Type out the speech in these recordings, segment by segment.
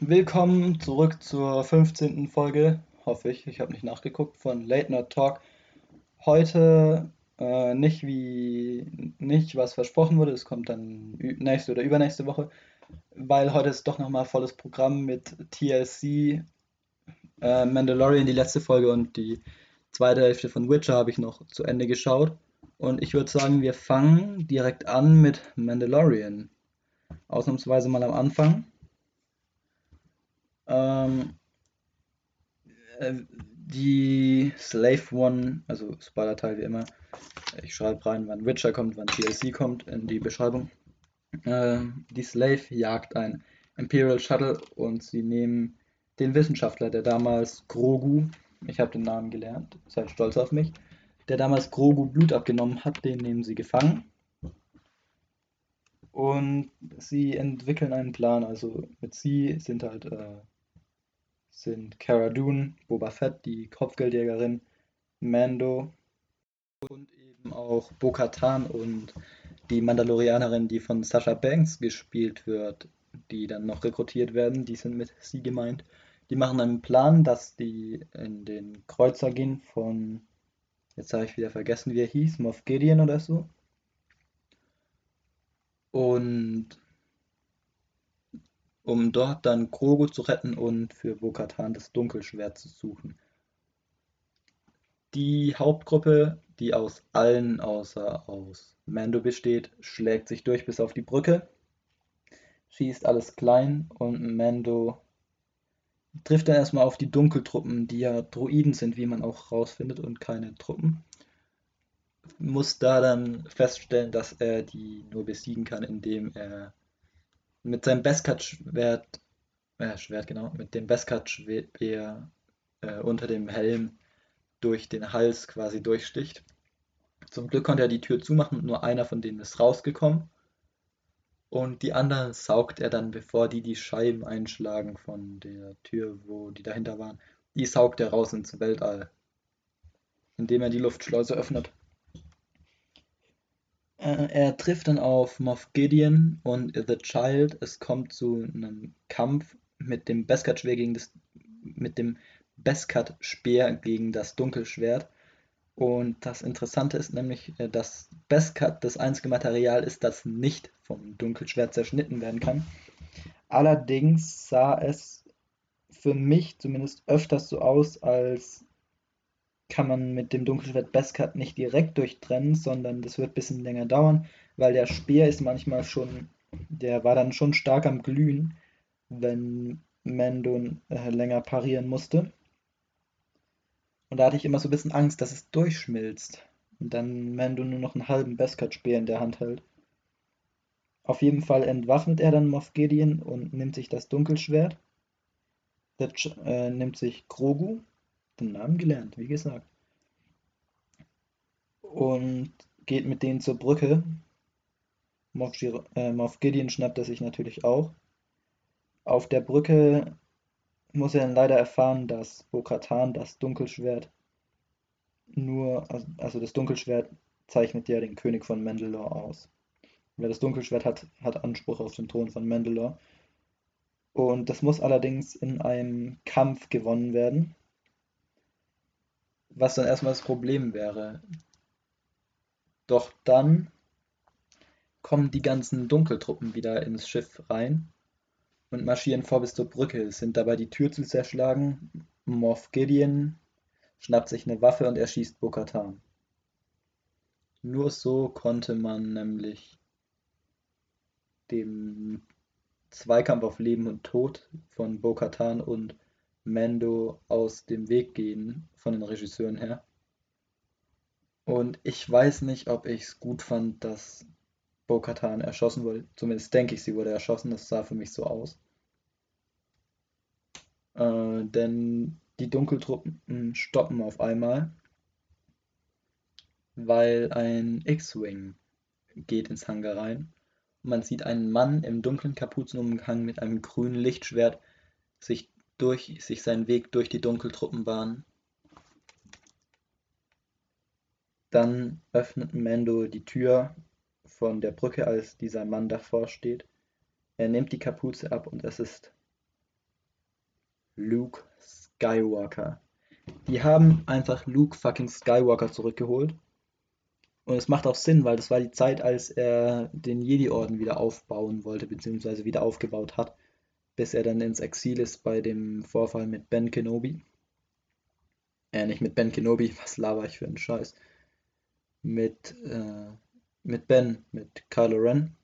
willkommen zurück zur 15. Folge, hoffe ich. Ich habe nicht nachgeguckt, von Late Night Talk. Heute äh, nicht wie nicht was versprochen wurde, es kommt dann nächste oder übernächste Woche, weil heute ist doch nochmal volles Programm mit TLC, äh, Mandalorian, die letzte Folge und die zweite Hälfte von Witcher habe ich noch zu Ende geschaut. Und ich würde sagen, wir fangen direkt an mit Mandalorian. Ausnahmsweise mal am Anfang. Ähm, äh, die Slave One, also Spoiler-Teil wie immer, ich schreibe rein, wann Witcher kommt, wann TLC kommt in die Beschreibung. Äh, die Slave jagt ein Imperial Shuttle und sie nehmen den Wissenschaftler, der damals Grogu, ich habe den Namen gelernt, seid stolz auf mich, der damals Grogu Blut abgenommen hat, den nehmen sie gefangen. Und sie entwickeln einen Plan. Also mit sie sind halt äh, sind Cara Dune, Boba Fett, die Kopfgeldjägerin, Mando und eben auch Bo-Katan und die Mandalorianerin, die von Sasha Banks gespielt wird, die dann noch rekrutiert werden, die sind mit sie gemeint. Die machen einen Plan, dass die in den Kreuzer gehen von, jetzt habe ich wieder vergessen, wie er hieß, Moff Gideon oder so. Und um dort dann Grogu zu retten und für Bo-Katan das Dunkelschwert zu suchen. Die Hauptgruppe, die aus allen außer aus Mando besteht, schlägt sich durch bis auf die Brücke, schießt alles klein und Mando trifft dann erstmal auf die Dunkeltruppen, die ja Droiden sind, wie man auch rausfindet, und keine Truppen. Muss da dann feststellen, dass er die nur besiegen kann, indem er mit seinem Beskar-Schwert, äh, Schwert genau, mit dem Beskar-Speer äh, unter dem Helm durch den Hals quasi durchsticht. Zum Glück konnte er die Tür zumachen, nur einer von denen ist rausgekommen. Und die anderen saugt er dann, bevor die die Scheiben einschlagen von der Tür, wo die dahinter waren. Die saugt er raus ins Weltall, indem er die Luftschleuse öffnet. Äh, er trifft dann auf Moff Gideon und The Child. Es kommt zu einem Kampf mit dem Beskar-Speer gegen das mit dem Beskar-Speer gegen das Dunkelschwert. Und das Interessante ist nämlich, äh, dass Beskar das einzige Material ist, das nicht vom Dunkelschwert zerschnitten werden kann. Allerdings sah es für mich zumindest öfters so aus, als kann man mit dem Dunkelschwert Beskar nicht direkt durchtrennen, sondern das wird ein bisschen länger dauern, weil der Speer ist manchmal schon, der war dann schon stark am Glühen, wenn Mando äh, länger parieren musste. Und da hatte ich immer so ein bisschen Angst, dass es durchschmilzt. Und dann Mando nur noch einen halben Beskar-Speer in der Hand hält. Auf jeden Fall entwaffnet er dann Moff Gideon und nimmt sich das Dunkelschwert. Der, äh, nimmt sich Grogu, den Namen gelernt, wie gesagt. Und geht mit denen zur Brücke. Moff, äh, Moff Gideon schnappt er sich natürlich auch. Auf der Brücke muss er dann leider erfahren, dass Bo-Katan das Dunkelschwert nur, also das Dunkelschwert zeichnet ja den König von Mandalore aus. Wer das Dunkelschwert hat, hat Anspruch auf den Thron von Mandalore. Und das muss allerdings in einem Kampf gewonnen werden. Was dann erstmal das Problem wäre. Doch dann kommen die ganzen Dunkeltruppen wieder ins Schiff rein und marschieren vor bis zur Brücke, sind dabei die Tür zu zerschlagen. Moff Gideon schnappt sich eine Waffe und erschießt Bo-Katan. Nur so konnte man nämlich dem Zweikampf auf Leben und Tod von Bo-Katan und Mando aus dem Weg gehen, von den Regisseuren her. Und ich weiß nicht, ob ich es gut fand, dass Bo-Katan erschossen wurde. Zumindest denke ich, sie wurde erschossen. Das sah für mich so aus. Äh, denn die Dunkeltruppen stoppen auf einmal, weil ein X-Wing geht ins Hangar rein. Man sieht einen Mann im dunklen Kapuzenumhang mit einem grünen Lichtschwert sich, durch, sich seinen Weg durch die Dunkeltruppen bahnen. Dann öffnet Mando die Tür von der Brücke, als dieser Mann davor steht. Er nimmt die Kapuze ab und es ist Luke Skywalker. Die haben einfach Luke fucking Skywalker zurückgeholt. Und es macht auch Sinn, weil das war die Zeit, als er den Jedi-Orden wieder aufbauen wollte, beziehungsweise wieder aufgebaut hat, bis er dann ins Exil ist bei dem Vorfall mit Ben Kenobi. Äh, nicht mit Ben Kenobi, was laber ich für einen Scheiß. Mit, äh, mit Ben, mit Kylo Ren,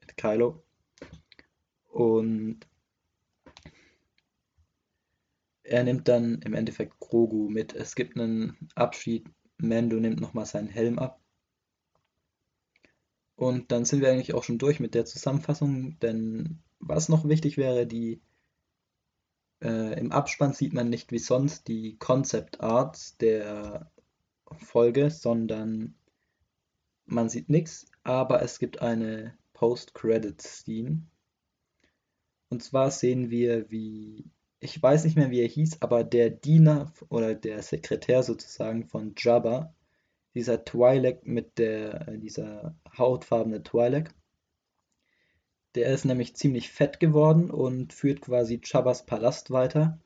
mit Kylo. Und er nimmt dann im Endeffekt Grogu mit. Es gibt einen Abschied. Mando nimmt nochmal seinen Helm ab. Und dann sind wir eigentlich auch schon durch mit der Zusammenfassung, denn was noch wichtig wäre, die äh, im Abspann sieht man nicht wie sonst die Concept Arts der Folge, sondern man sieht nichts, aber es gibt eine Post-Credit-Scene. Und zwar sehen wir, wie, ich weiß nicht mehr, wie er hieß, aber der Diener oder der Sekretär sozusagen von Jabba, dieser Twi'lek mit der, äh, dieser hautfarbene Twi'lek, der ist nämlich ziemlich fett geworden und führt quasi Jabbas Palast weiter.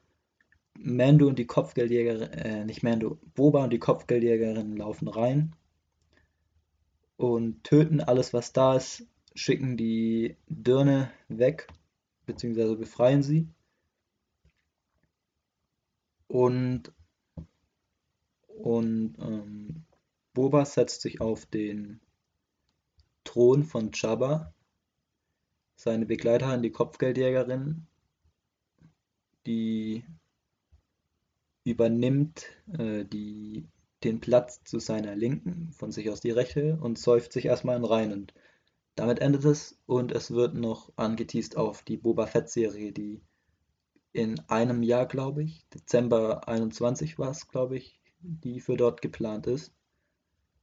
Mando und die Kopfgeldjägerin, äh, nicht Mando, Boba und die Kopfgeldjägerin laufen rein und töten alles, was da ist, schicken die Dirne weg, beziehungsweise befreien sie. Und, und ähm, Boba setzt sich auf den Thron von Jabba. Seine Begleiterin, die Kopfgeldjägerin, die übernimmt äh, die, den Platz zu seiner Linken, von sich aus die Rechte und säuft sich erstmal in rein. Und damit endet es und es wird noch angeteased auf die Boba Fett-Serie, die in einem Jahr, glaube ich, Dezember 21 war es, glaube ich, die für dort geplant ist.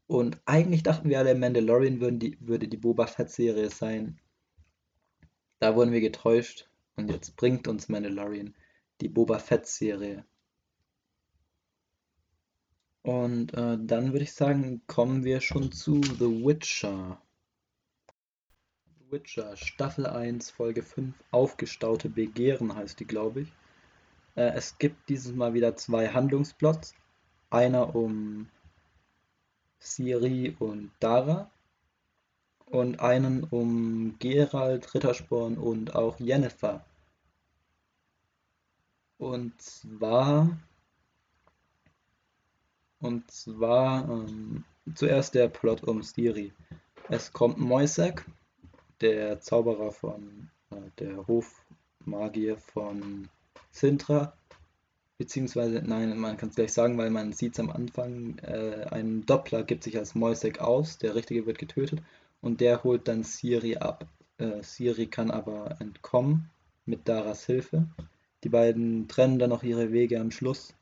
Und eigentlich dachten wir alle, Mandalorian würden die, würde die Boba Fett-Serie sein. Da wurden wir getäuscht und jetzt bringt uns Mandalorian die Boba Fett-Serie. Und äh, dann würde ich sagen, kommen wir schon zu The Witcher. The Witcher, Staffel 1, Folge 5, Aufgestaute Begehren heißt die, glaube ich. Äh, es gibt dieses Mal wieder zwei Handlungsplots. Einer um Ciri und Dara und einen um Geralt, Rittersporn und auch Yennefer. Und zwar und zwar ähm, zuerst der Plot um Stiri. Es kommt Moisek, der Zauberer von äh, der Hofmagier von Sintra, beziehungsweise, nein, man kann es gleich sagen, weil man sieht es am Anfang, äh, ein Doppler gibt sich als Moisek aus, der Richtige wird getötet und der holt dann Siri ab. Äh, Siri kann aber entkommen mit Daras Hilfe. Die beiden trennen dann noch ihre Wege am Schluss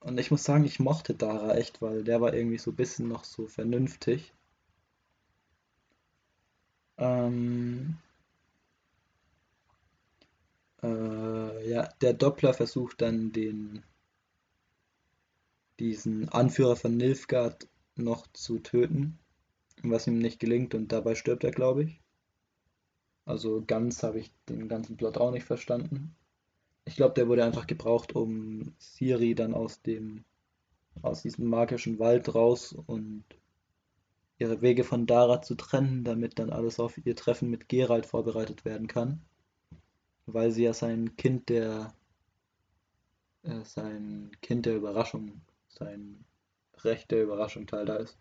und ich muss sagen, ich mochte Dara echt, weil der war irgendwie so ein bisschen noch so vernünftig. Ähm, äh, ja, der Doppler versucht dann den diesen Anführer von Nilfgaard noch zu töten, was ihm nicht gelingt und dabei stirbt er, glaube ich. Also ganz habe ich den ganzen Plot auch nicht verstanden. Ich glaube, der wurde einfach gebraucht, um Siri dann aus dem, aus diesem magischen Wald raus und ihre Wege von Dara zu trennen, damit dann alles auf ihr Treffen mit Geralt vorbereitet werden kann. Weil sie ja sein Kind der, äh, sein Kind der Überraschung, sein Recht der Überraschung Teil da ist.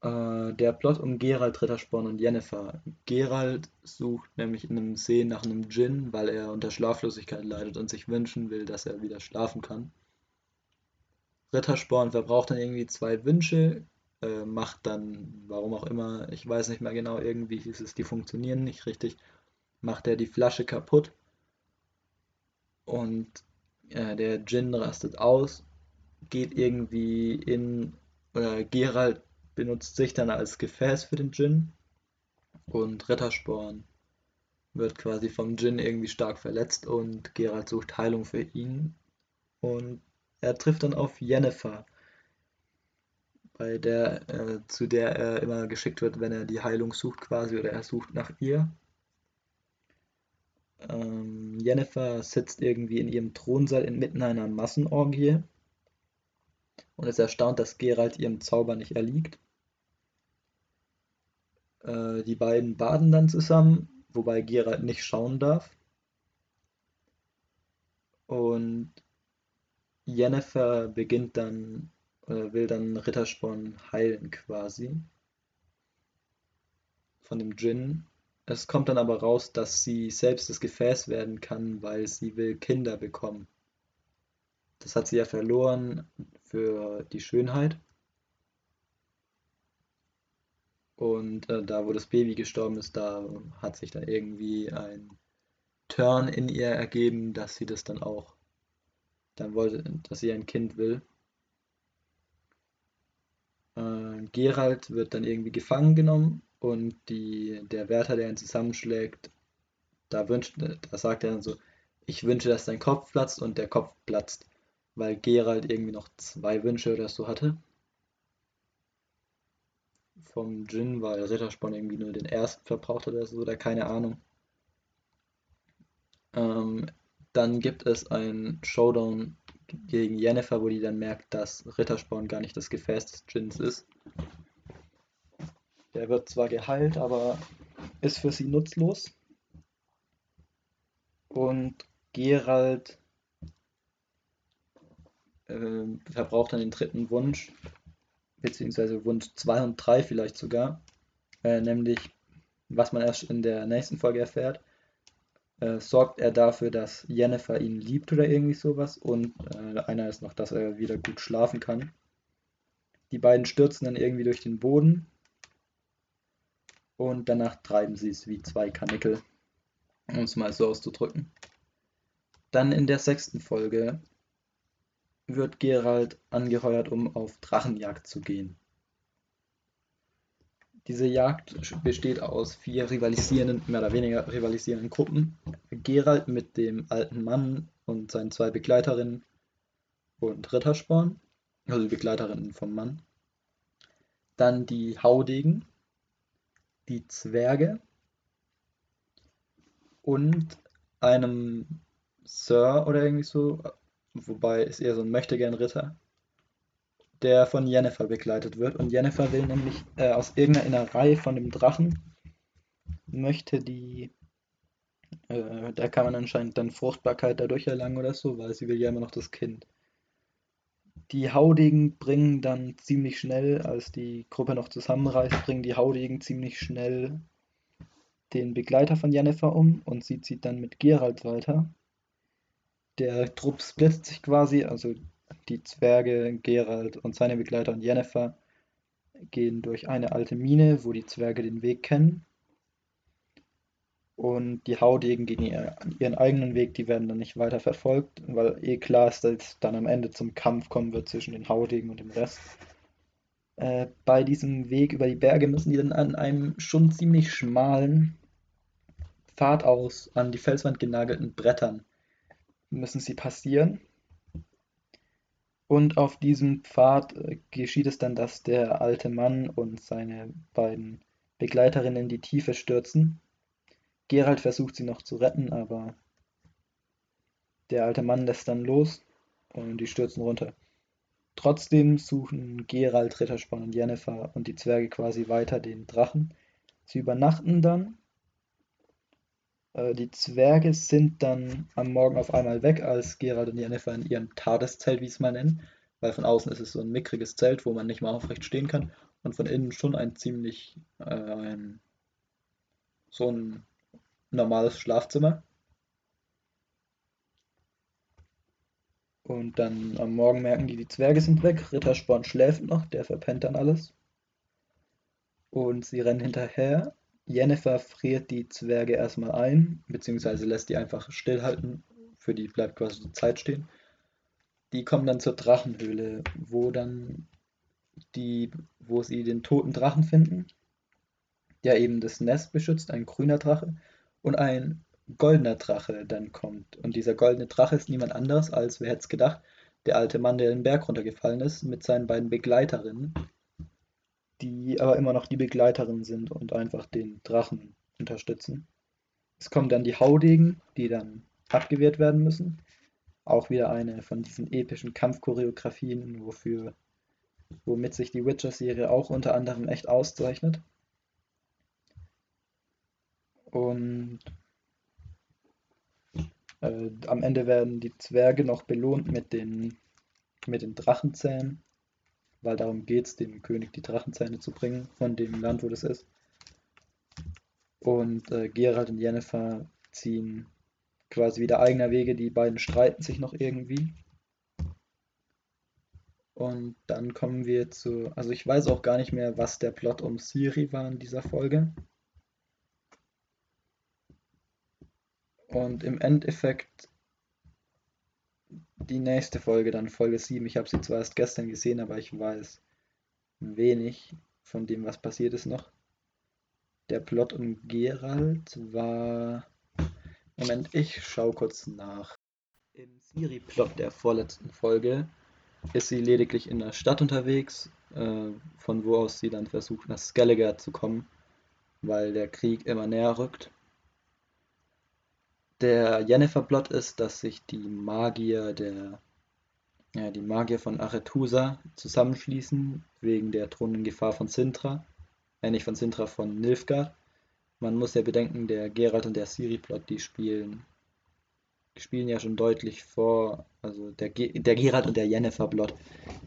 Äh, der Plot um Geralt, Rittersporn und Yennefer. Geralt sucht nämlich in einem See nach einem Djinn, weil er unter Schlaflosigkeit leidet und sich wünschen will, dass er wieder schlafen kann. Rittersporn verbraucht dann irgendwie zwei Wünsche, äh, macht dann, warum auch immer, ich weiß nicht mehr genau, irgendwie hieß es, die funktionieren nicht richtig, macht er die Flasche kaputt und äh, der Djinn rastet aus, geht irgendwie in, oder Geralt benutzt sich dann als Gefäß für den Djinn und Rittersporn wird quasi vom Djinn irgendwie stark verletzt und Geralt sucht Heilung für ihn und er trifft dann auf Yennefer, bei der, äh, zu der er immer geschickt wird, wenn er die Heilung sucht quasi oder er sucht nach ihr. Ähm, Yennefer sitzt irgendwie in ihrem Thronsaal inmitten einer Massenorgie und ist erstaunt, dass Geralt ihrem Zauber nicht erliegt. Äh, die beiden baden dann zusammen, wobei Geralt nicht schauen darf. Und Yennefer beginnt dann, äh, will dann Rittersporn heilen quasi von dem Djinn. Es kommt dann aber raus, dass sie selbst das Gefäß werden kann, weil sie will Kinder bekommen. Das hat sie ja verloren für die Schönheit. Und äh, da, wo das Baby gestorben ist, da hat sich dann irgendwie ein Turn in ihr ergeben, dass sie das dann auch, dann wollte, dass sie ein Kind will. Äh, Gerald wird dann irgendwie gefangen genommen und die, der Wärter, der ihn zusammenschlägt, da, wünscht, da sagt er dann so, ich wünsche, dass dein Kopf platzt und der Kopf platzt, weil Gerald irgendwie noch zwei Wünsche oder so hatte. Vom Djinn, weil Rittersporn irgendwie nur den ersten verbraucht hat oder so, oder keine Ahnung. Ähm, dann gibt es einen Showdown gegen Yennefer, wo die dann merkt, dass Rittersporn gar nicht das Gefäß des Djinns ist. Der wird zwar geheilt, aber ist für sie nutzlos. Und Gerald äh, verbraucht dann den dritten Wunsch, beziehungsweise Wunsch 2 und 3 vielleicht sogar, äh, nämlich, was man erst in der nächsten Folge erfährt, äh, sorgt er dafür, dass Jennifer ihn liebt oder irgendwie sowas und äh, einer ist noch, dass er wieder gut schlafen kann. Die beiden stürzen dann irgendwie durch den Boden und danach treiben sie es wie zwei Kanickel, um es mal so auszudrücken. Dann in der sechsten Folge wird Gerald angeheuert, um auf Drachenjagd zu gehen. Diese Jagd besteht aus vier rivalisierenden, mehr oder weniger rivalisierenden Gruppen. Gerald mit dem alten Mann und seinen zwei Begleiterinnen und Rittersporn, also die Begleiterinnen vom Mann. Dann die Haudegen, die Zwerge und einem Sir oder irgendwie so, wobei ist eher so ein Möchtegern-Ritter, der von Yennefer begleitet wird. Und Yennefer will nämlich äh, aus irgendeiner Innerei von dem Drachen, möchte die, äh, da kann man anscheinend dann Fruchtbarkeit dadurch erlangen oder so, weil sie will ja immer noch das Kind. Die Haudegen bringen dann ziemlich schnell, als die Gruppe noch zusammenreist, bringen die Haudegen ziemlich schnell den Begleiter von Jennifer um und sie zieht dann mit Gerald weiter. Der Trupp splittet sich quasi, also die Zwerge, Gerald und seine Begleiter und Jennifer gehen durch eine alte Mine, wo die Zwerge den Weg kennen und die Haudegen gehen ihren eigenen Weg, die werden dann nicht weiter verfolgt, weil eh klar ist, dass es dann am Ende zum Kampf kommen wird zwischen den Haudegen und dem Rest. Äh, bei diesem Weg über die Berge müssen die dann an einem schon ziemlich schmalen Pfad aus an die Felswand genagelten Brettern müssen sie passieren. Und auf diesem Pfad äh, geschieht es dann, dass der alte Mann und seine beiden Begleiterinnen in die Tiefe stürzen Gerald versucht sie noch zu retten, aber der alte Mann lässt dann los und die stürzen runter. Trotzdem suchen Gerald, Rittersporn und Jennifer und die Zwerge quasi weiter den Drachen. Sie übernachten dann. Äh, die Zwerge sind dann am Morgen auf einmal weg, als Gerald und Jennifer in ihrem Tadeszelt, wie es mal nennen, weil von außen ist es so ein mickriges Zelt, wo man nicht mal aufrecht stehen kann und von innen schon ein ziemlich äh, ein, so ein normales Schlafzimmer. Und dann am Morgen merken die, die Zwerge sind weg. Rittersporn schläft noch, der verpennt dann alles. Und sie rennen hinterher. Jennifer friert die Zwerge erstmal ein, beziehungsweise lässt die einfach stillhalten. Für die bleibt quasi die Zeit stehen. Die kommen dann zur Drachenhöhle, wo dann die, wo sie den toten Drachen finden, der eben das Nest beschützt, ein grüner Drache und ein goldener Drache dann kommt. Und dieser goldene Drache ist niemand anderes als, wer hätte es gedacht, der alte Mann, der den Berg runtergefallen ist, mit seinen beiden Begleiterinnen, die aber immer noch die Begleiterinnen sind und einfach den Drachen unterstützen. Es kommen dann die Haudegen, die dann abgewehrt werden müssen. Auch wieder eine von diesen epischen Kampfchoreografien, wofür, womit sich die Witcher-Serie auch unter anderem echt auszeichnet. Und äh, am Ende werden die Zwerge noch belohnt mit den, mit den Drachenzähnen, weil darum geht es, dem König die Drachenzähne zu bringen, von dem Land, wo das ist. Und äh, Geralt und Yennefer ziehen quasi wieder eigener Wege, die beiden streiten sich noch irgendwie. Und dann kommen wir zu, also ich weiß auch gar nicht mehr, was der Plot um Siri war in dieser Folge. Und im Endeffekt die nächste Folge, dann Folge 7. Ich habe sie zwar erst gestern gesehen, aber ich weiß wenig von dem, was passiert ist noch. Der Plot um Geralt war. Moment, ich schau kurz nach. Im Siri-Plot der vorletzten Folge ist sie lediglich in der Stadt unterwegs, äh, von wo aus sie dann versucht, nach Skellige zu kommen, weil der Krieg immer näher rückt der Yennefer-Plot ist, dass sich die Magier der ja, die Magier von Aretusa zusammenschließen wegen der drohenden Gefahr von Sintra. Äh, nicht von Sintra, von Nilfgaard. Man muss ja bedenken, der Geralt und der Ciri-Plot, die spielen, spielen ja schon deutlich vor, also der, der Geralt und der Yennefer-Plot,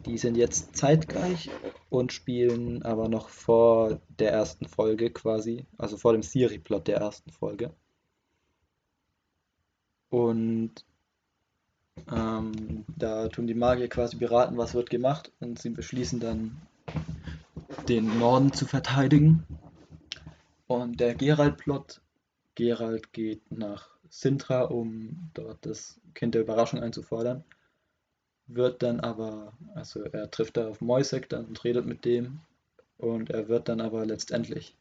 die sind jetzt zeitgleich und spielen aber noch vor der ersten Folge quasi, also vor dem Ciri-Plot der ersten Folge. Und ähm, da tun die Magier quasi beraten, was wird gemacht. Und sie beschließen dann, den Norden zu verteidigen. Und der Geralt-Plot, Geralt geht nach Sintra, um dort das Kind der Überraschung einzufordern. Wird dann aber, also er trifft da auf Moisek dann und redet mit dem. Und er wird dann aber letztendlich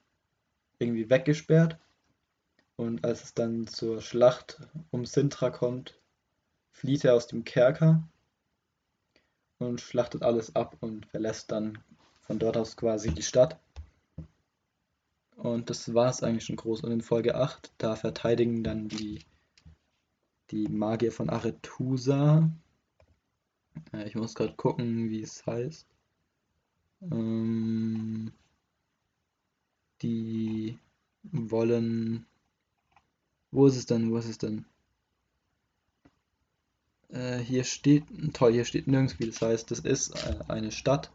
irgendwie weggesperrt und als es dann zur Schlacht um Sintra kommt, flieht er aus dem Kerker und schlachtet alles ab und verlässt dann von dort aus quasi die Stadt. Und das war es eigentlich schon groß. Und in Folge 8, da verteidigen dann die, die Magier von Aretusa. Ich muss gerade gucken, wie es heißt. Ähm, die wollen wo ist es denn? Wo ist es denn? Äh, hier steht, toll, hier steht nirgends, wie das heißt. Das ist äh, eine Stadt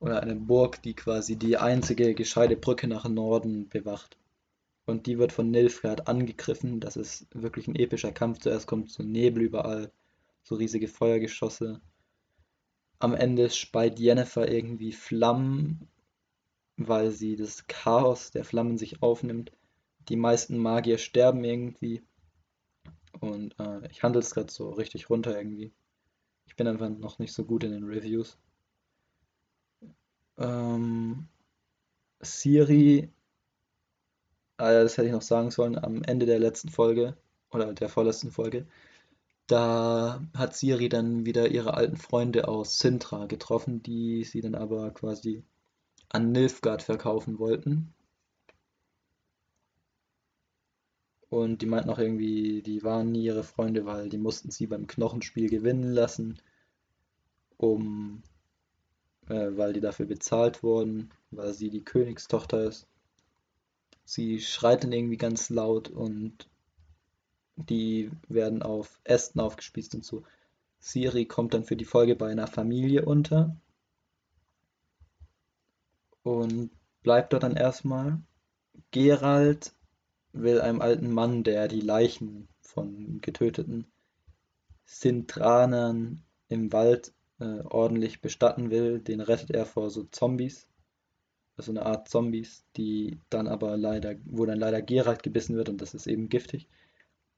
oder eine Burg, die quasi die einzige gescheite Brücke nach Norden bewacht. Und die wird von Nilfgaard angegriffen. Das ist wirklich ein epischer Kampf. Zuerst kommt so Nebel überall, so riesige Feuergeschosse. Am Ende speit Jennifer irgendwie Flammen, weil sie das Chaos der Flammen sich aufnimmt die meisten Magier sterben irgendwie. Und äh, ich handle es gerade so richtig runter irgendwie. Ich bin einfach noch nicht so gut in den Reviews. Ähm, Siri, ah das hätte ich noch sagen sollen, am Ende der letzten Folge oder der vorletzten Folge, da hat Siri dann wieder ihre alten Freunde aus Sintra getroffen, die sie dann aber quasi an Nilfgaard verkaufen wollten. Und die meinten auch irgendwie, die waren nie ihre Freunde, weil die mussten sie beim Knochenspiel gewinnen lassen, um, äh, weil die dafür bezahlt wurden, weil sie die Königstochter ist. Sie schreit dann irgendwie ganz laut und die werden auf Ästen aufgespießt und so. Siri kommt dann für die Folge bei einer Familie unter und bleibt dort dann erstmal. Gerald will einem alten Mann, der die Leichen von getöteten Sintranern im Wald äh, ordentlich bestatten will, den rettet er vor so Zombies. Also eine Art Zombies, die dann aber leider, wo dann leider Gerald gebissen wird und das ist eben giftig.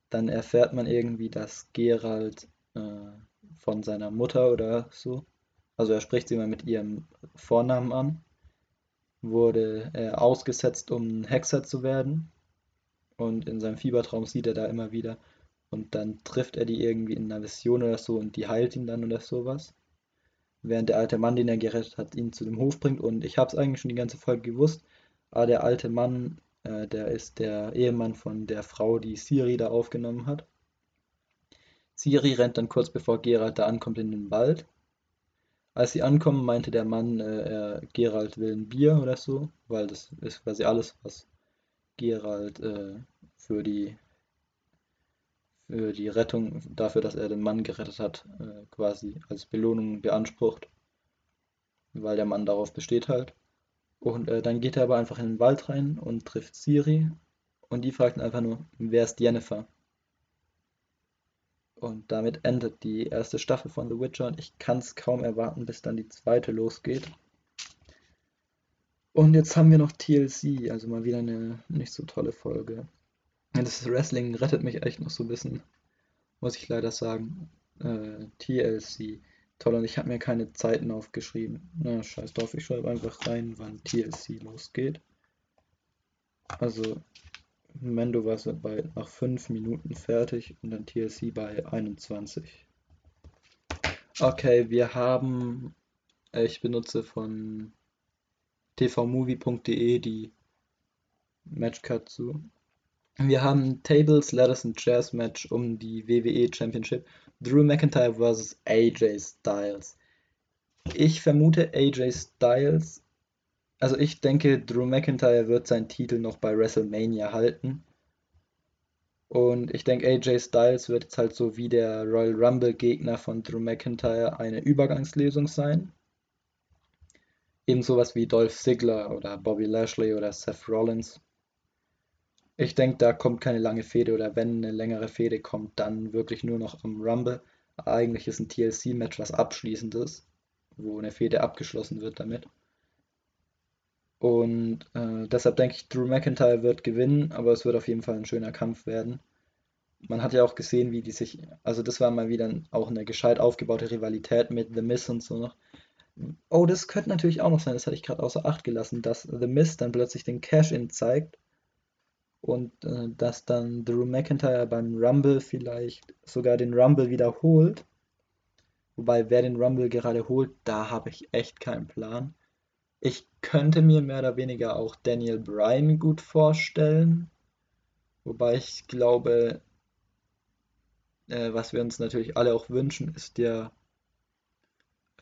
Dann erfährt man irgendwie, dass Gerald äh, von seiner Mutter oder so, also er spricht sie mal mit ihrem Vornamen an, wurde er ausgesetzt, um ein Hexer zu werden und in seinem Fiebertraum sieht er da immer wieder. Und dann trifft er die irgendwie in einer Vision oder so und die heilt ihn dann oder sowas. Während der alte Mann, den er gerettet hat, ihn zu dem Hof bringt. Und ich habe es eigentlich schon die ganze Folge gewusst. Aber der alte Mann Äh, der ist der Ehemann von der Frau, die Ciri da aufgenommen hat. Ciri rennt dann kurz bevor Geralt da ankommt in den Wald. Als sie ankommen, meinte der Mann, äh, er, Geralt will ein Bier oder so, weil das ist quasi alles, was Geralt äh, für die für die Rettung, dafür, dass er den Mann gerettet hat, äh, quasi als Belohnung beansprucht, weil der Mann darauf besteht halt. Und äh, dann geht er aber einfach in den Wald rein und trifft Ciri und die fragt ihn einfach nur, wer ist Jennifer? Und damit endet die erste Staffel von The Witcher und ich kann es kaum erwarten, bis dann die zweite losgeht. Und jetzt haben wir noch TLC, also mal wieder eine nicht so tolle Folge. Das Wrestling rettet mich echt noch so ein bisschen, muss ich leider sagen. Äh, TLC. Toll, und ich habe mir keine Zeiten aufgeschrieben. Na, scheiß drauf, ich schreibe einfach rein, wann TLC losgeht. Also, Mendo war bei nach 5 Minuten fertig und dann TLC bei 21. Okay, wir haben, äh, ich benutze von tvmovie.de die Matchcard zu. Wir haben Tables, Ladders und Chairs Match um die WWE Championship. Drew McIntyre vs. AJ Styles. Ich vermute AJ Styles. Also ich denke, Drew McIntyre wird seinen Titel noch bei WrestleMania halten. Und ich denke, AJ Styles wird jetzt halt so wie der Royal Rumble Gegner von Drew McIntyre eine Übergangslösung sein. Eben sowas wie Dolph Ziggler oder Bobby Lashley oder Seth Rollins. Ich denke, da kommt keine lange Fehde oder wenn eine längere Fehde kommt, dann wirklich nur noch am Rumble. Eigentlich ist ein TLC-Match was Abschließendes, wo eine Fehde abgeschlossen wird damit. Und äh, deshalb denke ich, Drew McIntyre wird gewinnen, aber es wird auf jeden Fall ein schöner Kampf werden. Man hat ja auch gesehen, wie die sich, also das war mal wieder auch eine gescheit aufgebaute Rivalität mit The Miz und so noch. Oh, das könnte natürlich auch noch sein, das hatte ich gerade außer Acht gelassen, dass The Miz dann plötzlich den Cash-In zeigt und äh, dass dann Drew McIntyre beim Rumble vielleicht sogar den Rumble wiederholt. Wobei, wer den Rumble gerade holt, da habe ich echt keinen Plan. Ich könnte mir mehr oder weniger auch Daniel Bryan gut vorstellen. Wobei ich glaube, äh, was wir uns natürlich alle auch wünschen, ist der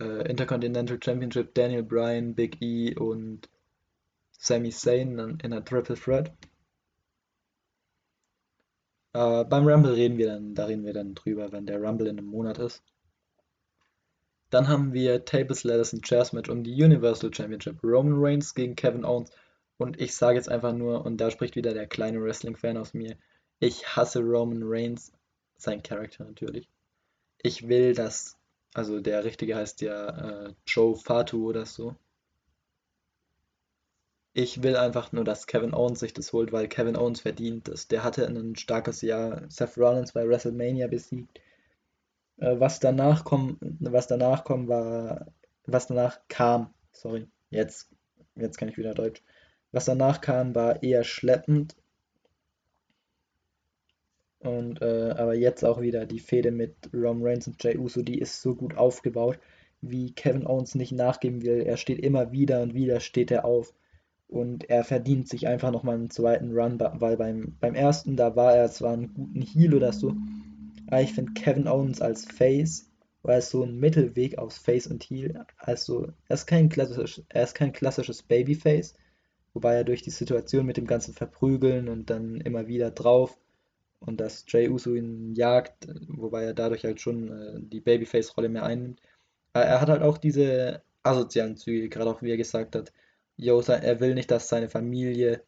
äh, Intercontinental Championship Daniel Bryan, Big E und Sami Zayn in einer Triple Threat. Äh, beim Rumble reden wir dann, da reden wir dann drüber, wenn der Rumble in einem Monat ist. Dann haben wir Tables, Ladders und Chairs Match um die Universal Championship. Roman Reigns gegen Kevin Owens. Und ich sage jetzt einfach nur, und da spricht wieder der kleine Wrestling-Fan aus mir, ich hasse Roman Reigns, sein Charakter natürlich. Ich will, dass, also der richtige heißt ja äh, Joe Fatu oder so. Ich will einfach nur, dass Kevin Owens sich das holt, weil Kevin Owens verdient es. Der hatte ein starkes Jahr. Seth Rollins bei WrestleMania besiegt. Äh, was danach kommt, was danach kommt, war, was danach kam, sorry, jetzt, jetzt kann ich wieder Deutsch. Was danach kam, war eher schleppend. Und äh, aber jetzt auch wieder die Fehde mit Roman Reigns und Jey Uso, die ist so gut aufgebaut, wie Kevin Owens nicht nachgeben will. Er steht immer wieder und wieder steht er auf und er verdient sich einfach nochmal einen zweiten Run, weil beim, beim ersten, da war er zwar einen guten Heal oder so, aber ich finde Kevin Owens als Face, war es so ein Mittelweg aus Face und Heal. Also, er ist kein, klassisch, er ist kein klassisches Babyface, wobei er durch die Situation mit dem ganzen Verprügeln und dann immer wieder drauf und dass Jay Uso ihn jagt, wobei er dadurch halt schon äh, die Babyface-Rolle mehr einnimmt. Aber er hat halt auch diese asozialen Züge, gerade auch wie er gesagt hat, yo, er will nicht, dass seine Familie,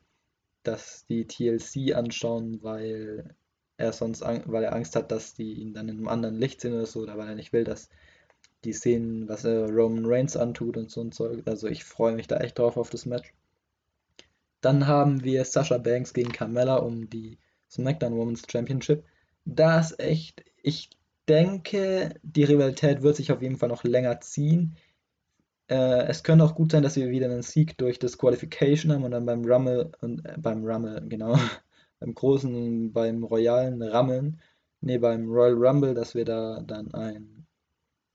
dass die TLC anschauen, weil er sonst, weil er Angst hat, dass die ihn dann in einem anderen Licht sehen oder so, oder weil er nicht will, dass die sehen, was er Roman Reigns antut und so ein Zeug. Also ich freue mich da echt drauf auf das Match. Dann haben wir Sasha Banks gegen Carmella um die SmackDown Women's Championship. Da ist echt, ich denke, die Rivalität wird sich auf jeden Fall noch länger ziehen. Äh, es könnte auch gut sein, dass wir wieder einen Sieg durch das Qualification haben und dann beim Rummel und äh, beim Rummel, genau, beim großen, beim royalen Rammeln, ne, beim Royal Rumble, dass wir da dann ein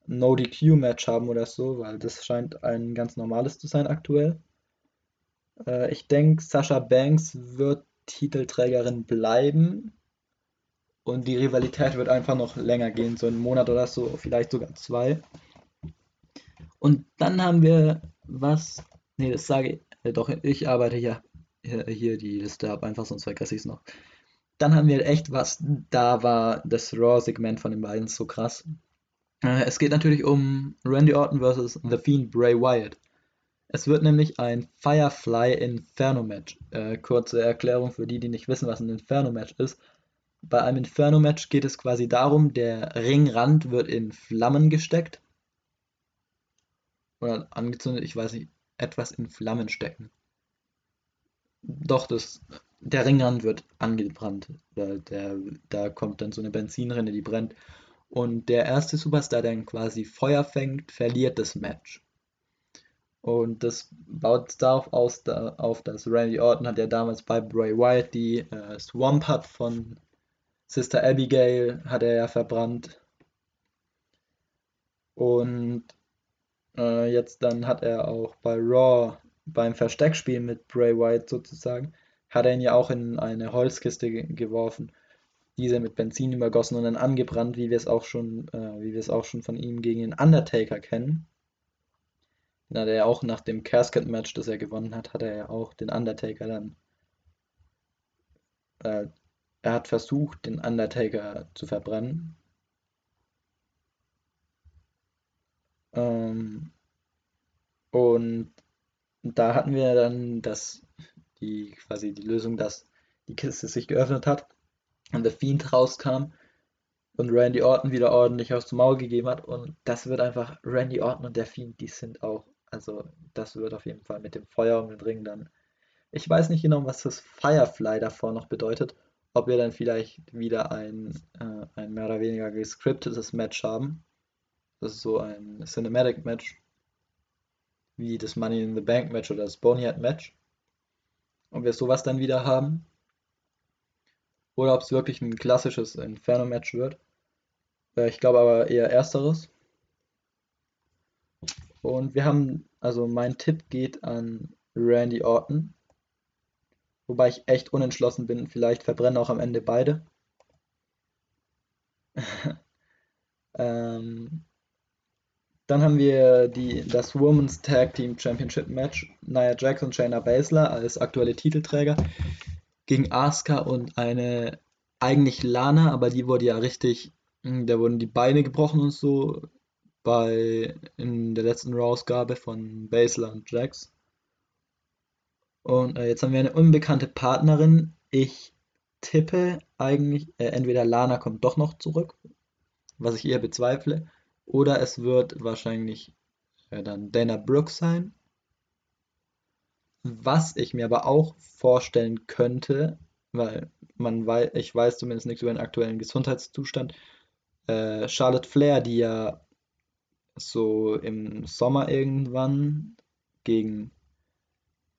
No-DQ-Match haben oder so, weil das scheint ein ganz normales zu sein aktuell. Äh, ich denke, Sasha Banks wird Titelträgerin bleiben und die Rivalität wird einfach noch länger gehen, so einen Monat oder so, vielleicht sogar zwei. Und dann haben wir was, nee, das sage ich, äh, doch, ich arbeite hier, hier, hier die Liste ab, einfach sonst vergesse ich es noch. Dann haben wir echt was, da war das Raw-Segment von den beiden so krass. Äh, es geht natürlich um Randy Orton vs. The Fiend Bray Wyatt. Es wird nämlich ein Firefly Inferno Match. Äh, kurze Erklärung für die, die nicht wissen, was ein Inferno Match ist. Bei einem Inferno Match geht es quasi darum, der Ringrand wird in Flammen gesteckt. Oder angezündet, ich weiß nicht, etwas in Flammen stecken. Doch, das, der Ringrand wird angebrannt. Der, der, da kommt dann so eine Benzinrinne, die brennt. Und der erste Superstar, der dann quasi Feuer fängt, verliert das Match. Und das baut darauf aus, da, auf, dass Randy Orton hat ja damals bei Bray Wyatt die äh, Swamp Hut von Sister Abigail hat er ja verbrannt. Und äh, jetzt dann hat er auch bei Raw beim Versteckspiel mit Bray Wyatt sozusagen, hat er ihn ja auch in eine Holzkiste geworfen diese mit Benzin übergossen und dann angebrannt, wie wir es auch schon, äh, wie wir es auch schon von ihm gegen den Undertaker kennen. Der ja auch nach dem Casket-Match, das er gewonnen hat, hat er ja auch den Undertaker dann. Äh, er hat versucht, den Undertaker zu verbrennen. Ähm, und da hatten wir dann das, die quasi die Lösung, dass die Kiste sich geöffnet hat und The Fiend rauskam und Randy Orton wieder ordentlich aus dem Maul gegeben hat. Und das wird einfach, Randy Orton und der Fiend, die sind auch, also das wird auf jeden Fall mit dem Feuer um den Ring dann. Ich weiß nicht genau, was das Firefly davor noch bedeutet. Ob wir dann vielleicht wieder ein, äh, ein mehr oder weniger gescriptetes Match haben. Das ist so ein Cinematic Match. Wie das Money in the Bank Match oder das Boneyard Match. Ob wir sowas dann wieder haben oder ob es wirklich ein klassisches Inferno-Match wird. Äh, ich glaube aber eher ersteres. Und wir haben, also mein Tipp geht an Randy Orton. Wobei ich echt unentschlossen bin. Vielleicht verbrennen auch am Ende beide. ähm, dann haben wir die, das Women's Tag Team Championship Match. Nia Jax und Shayna Baszler als aktuelle Titelträger gegen Asuka und eine eigentlich Lana, aber die wurde ja richtig, hm, da wurden die Beine gebrochen und so bei in der letzten Raw-Ausgabe von Baszler und Jax. Und äh, jetzt haben wir eine unbekannte Partnerin. Ich tippe eigentlich, äh, entweder Lana kommt doch noch zurück, was ich eher bezweifle, oder es wird wahrscheinlich äh, dann Dana Brooks sein. Was ich mir aber auch vorstellen könnte, weil man weiß, ich weiß zumindest nichts über den aktuellen Gesundheitszustand, äh, Charlotte Flair, die ja so im Sommer irgendwann gegen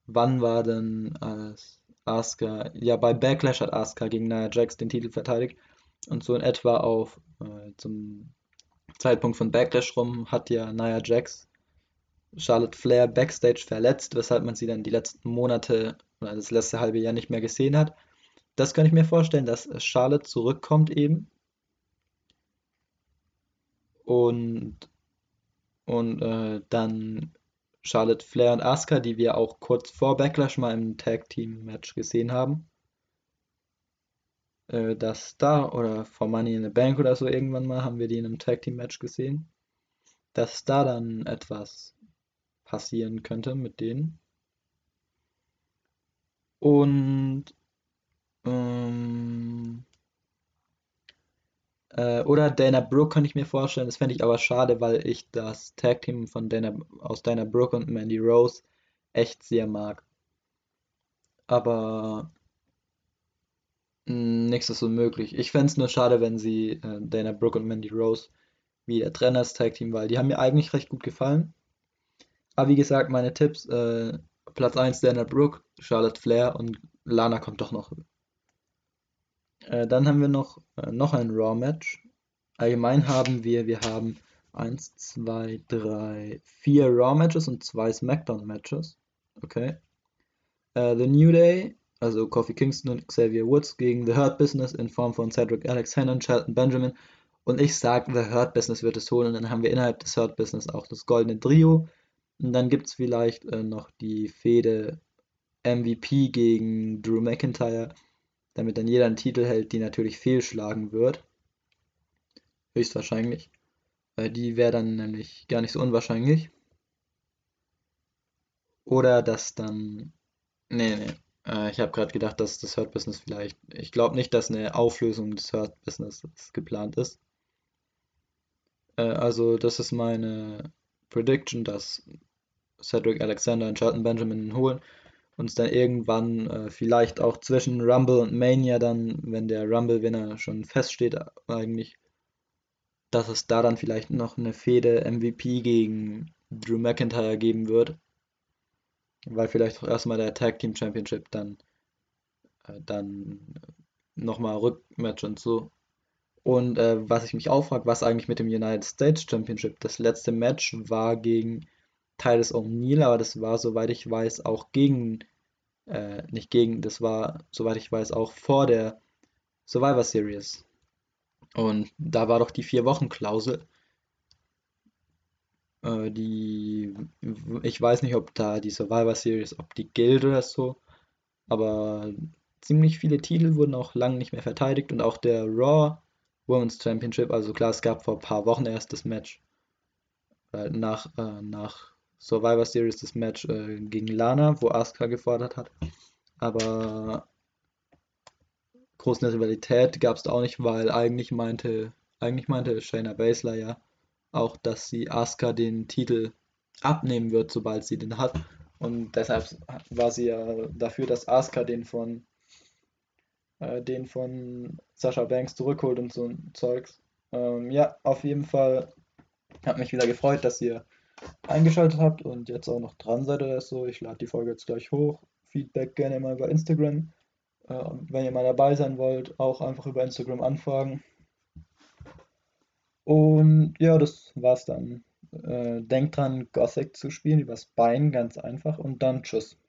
wann war denn als Asuka, ja bei Backlash hat Asuka gegen Nia Jax den Titel verteidigt und so in etwa auf äh, zum Zeitpunkt von Backlash rum hat ja Nia Jax Charlotte Flair backstage verletzt, weshalb man sie dann die letzten Monate oder das letzte halbe Jahr nicht mehr gesehen hat. Das kann ich mir vorstellen, dass Charlotte zurückkommt eben. Und, und äh, dann Charlotte Flair und Asuka, die wir auch kurz vor Backlash mal im Tag Team Match gesehen haben. Äh, dass da oder vor Money in the Bank oder so irgendwann mal haben wir die in einem Tag Team Match gesehen. Dass da dann etwas passieren könnte mit denen. Und ähm, äh, oder Dana Brooke kann ich mir vorstellen. Das fände ich aber schade, weil ich das Tag Team von Dana, aus Dana Brooke und Mandy Rose echt sehr mag. Aber hm, nichts ist unmöglich. Ich fände es nur schade, wenn sie äh, Dana Brooke und Mandy Rose wieder trennen als Tag Team, weil die haben mir eigentlich recht gut gefallen. Aber wie gesagt, meine Tipps, äh, Platz 1 Dana Brooke, Charlotte Flair und Lana kommt doch noch. Äh, dann haben wir noch, äh, noch ein Raw-Match. Allgemein haben wir, wir haben 1, 2, 3, 4 Raw-Matches und 2 SmackDown-Matches. Okay. Äh, The New Day, also Kofi Kingston und Xavier Woods gegen The Hurt Business in Form von Cedric Alexander und Shelton Benjamin. Und ich sage, The Hurt Business wird es holen. Und dann haben wir innerhalb des Hurt Business auch das goldene Trio. Und dann gibt es vielleicht äh, noch die Fehde MVP gegen Drew McIntyre, damit dann jeder einen Titel hält, die natürlich fehlschlagen wird. Höchstwahrscheinlich. Äh, die wäre dann nämlich gar nicht so unwahrscheinlich. Oder dass dann. Nee, nee. Äh, ich habe gerade gedacht, dass das Hurt Business vielleicht. Ich glaube nicht, dass eine Auflösung des Hurt Business geplant ist. Äh, also, das ist meine Prediction, dass Cedric Alexander und Shelton Benjamin holen uns dann irgendwann äh, vielleicht auch zwischen Rumble und Mania dann, wenn der Rumble-Winner schon feststeht, eigentlich, dass es da dann vielleicht noch eine Fehde MVP gegen Drew McIntyre geben wird. Weil vielleicht auch erstmal der Tag Team Championship dann, äh, dann nochmal Rückmatch und so. Und äh, was ich mich auch frage, was eigentlich mit dem United States Championship? Das letzte Match war gegen Titus O'Neill, aber das war, soweit ich weiß, auch gegen, äh, nicht gegen, das war, soweit ich weiß, auch vor der Survivor Series. Und da war doch die Vier-Wochen-Klausel. Äh, die, ich weiß nicht, ob da die Survivor Series, ob die gilt oder so, aber ziemlich viele Titel wurden auch lange nicht mehr verteidigt und auch der Raw Women's Championship, also klar, es gab vor ein paar Wochen erst das Match äh, nach, äh, nach Survivor Series das Match äh, gegen Lana, wo Asuka gefordert hat. Aber große Rivalität gab es auch nicht, weil eigentlich meinte, eigentlich meinte Shayna Baszler ja auch, dass sie Asuka den Titel abnehmen wird, sobald sie den hat. Und deshalb war sie ja dafür, dass Asuka den von äh, den von Sasha Banks zurückholt und so ein Zeugs. Ähm, ja, auf jeden Fall hat mich wieder gefreut, dass ihr eingeschaltet habt und jetzt auch noch dran seid oder so. Ich lade die Folge jetzt gleich hoch. Feedback gerne mal über Instagram. Äh, wenn ihr mal dabei sein wollt, auch einfach über Instagram anfragen. Und ja, das war's dann. Äh, denkt dran, Gothic zu spielen, übers Bein, ganz einfach. Und dann tschüss.